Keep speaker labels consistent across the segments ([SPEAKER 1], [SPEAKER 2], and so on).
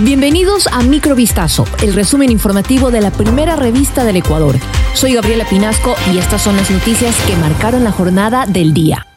[SPEAKER 1] Bienvenidos a Microvistazo, el resumen informativo de la primera revista del Ecuador. Soy Gabriela Pinasco y estas son las noticias que marcaron la jornada del día.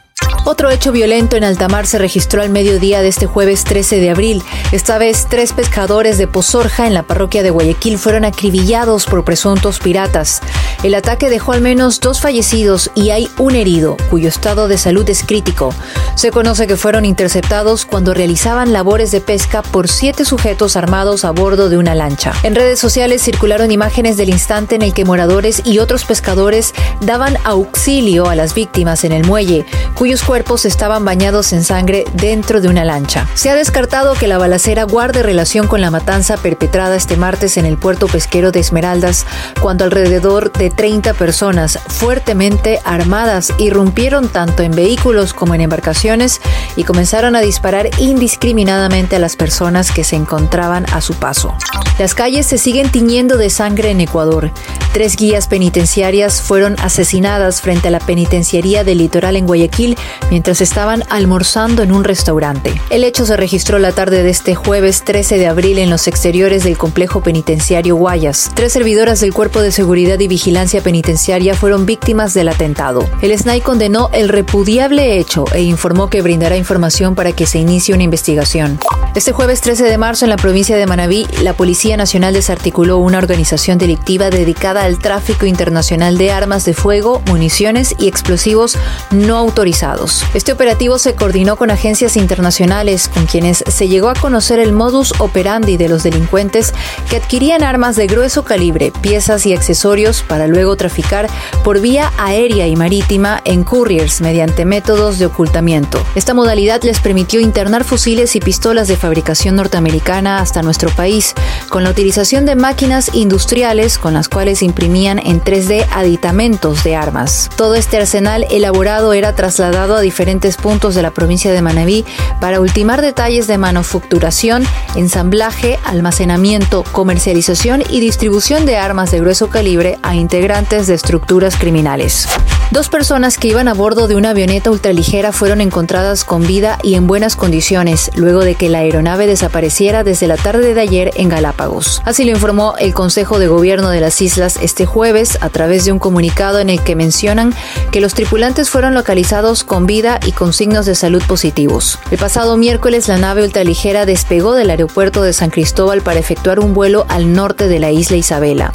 [SPEAKER 2] Otro hecho violento en Altamar se registró al mediodía de este jueves 13 de abril. Esta vez, tres pescadores de Pozorja en la parroquia de Guayaquil fueron acribillados por presuntos piratas. El ataque dejó al menos dos fallecidos y hay un herido, cuyo estado de salud es crítico. Se conoce que fueron interceptados cuando realizaban labores de pesca por siete sujetos armados a bordo de una lancha. En redes sociales circularon imágenes del instante en el que moradores y otros pescadores daban auxilio a las víctimas en el muelle, cuyos cuerpos estaban bañados en sangre dentro de una lancha. Se ha descartado que la balacera guarde relación con la matanza perpetrada este martes en el puerto pesquero de Esmeraldas, cuando alrededor de 30 personas fuertemente armadas irrumpieron tanto en vehículos como en embarcaciones y comenzaron a disparar indiscriminadamente a las personas que se encontraban a su paso. Las calles se siguen tiñendo de sangre en Ecuador. Tres guías penitenciarias fueron asesinadas frente a la penitenciaría del litoral en Guayaquil mientras estaban almorzando en un restaurante. El hecho se registró la tarde de este jueves 13 de abril en los exteriores del complejo penitenciario Guayas. Tres servidoras del Cuerpo de Seguridad y Vigilancia Penitenciaria fueron víctimas del atentado. El SNAI condenó el repudiable hecho e informó que brindará información para que se inicie una investigación. Este jueves 13 de marzo en la provincia de Manabí, la Policía Nacional desarticuló una organización delictiva dedicada al tráfico internacional de armas de fuego, municiones y explosivos no autorizados. Este operativo se coordinó con agencias internacionales con quienes se llegó a conocer el modus operandi de los delincuentes que adquirían armas de grueso calibre, piezas y accesorios para luego traficar por vía aérea y marítima en couriers mediante métodos de ocultamiento. Esta modalidad les permitió internar fusiles y pistolas de fabricación norteamericana hasta nuestro país, con la utilización de máquinas industriales con las cuales imprimían en 3D aditamentos de armas. Todo este arsenal elaborado era trasladado a diferentes puntos de la provincia de Manabí para ultimar detalles de manufacturación, ensamblaje, almacenamiento, comercialización y distribución de armas de grueso calibre a integrantes de estructuras criminales. Dos personas que iban a bordo de una avioneta ultraligera fueron encontradas con vida y en buenas condiciones luego de que la aeronave desapareciera desde la tarde de ayer en Galápagos. Así lo informó el Consejo de Gobierno de las Islas este jueves a través de un comunicado en el que mencionan que los tripulantes fueron localizados con vida y con signos de salud positivos. El pasado miércoles la nave ultraligera despegó del aeropuerto de San Cristóbal para efectuar un vuelo al norte de la isla Isabela.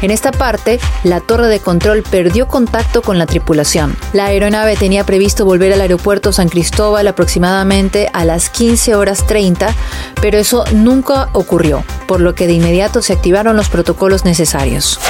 [SPEAKER 2] En esta parte, la torre de control perdió contacto con la tripulación. La aeronave tenía previsto volver al aeropuerto San Cristóbal aproximadamente a las 15 horas 30, pero eso nunca ocurrió, por lo que de inmediato se activaron los protocolos necesarios.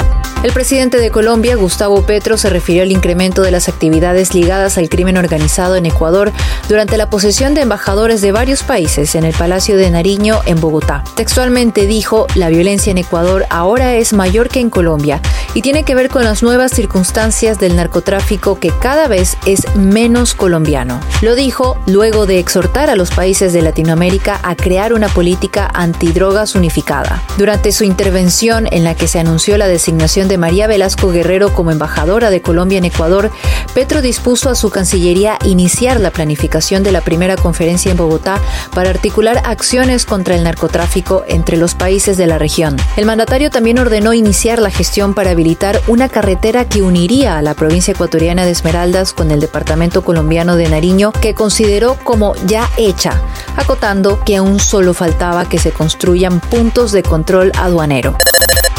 [SPEAKER 2] El presidente de Colombia, Gustavo Petro, se refirió al incremento de las actividades ligadas al crimen organizado en Ecuador durante la posesión de embajadores de varios países en el Palacio de Nariño, en Bogotá. Textualmente dijo, la violencia en Ecuador ahora es mayor que en Colombia y tiene que ver con las nuevas circunstancias del narcotráfico que cada vez es menos colombiano. Lo dijo luego de exhortar a los países de Latinoamérica a crear una política antidrogas unificada. Durante su intervención en la que se anunció la designación de María Velasco Guerrero como embajadora de Colombia en Ecuador, Petro dispuso a su Cancillería iniciar la planificación de la primera conferencia en Bogotá para articular acciones contra el narcotráfico entre los países de la región. El mandatario también ordenó iniciar la gestión para habilitar una carretera que uniría a la provincia ecuatoriana de Esmeraldas con el departamento colombiano de Nariño, que consideró como ya hecha, acotando que aún solo faltaba que se construyan puntos de control aduanero.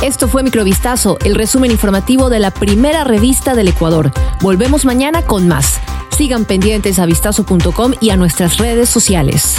[SPEAKER 1] Esto fue Microvistazo, el resumen informativo de la primera revista del Ecuador. Volvemos mañana con más. Sigan pendientes a vistazo.com y a nuestras redes sociales.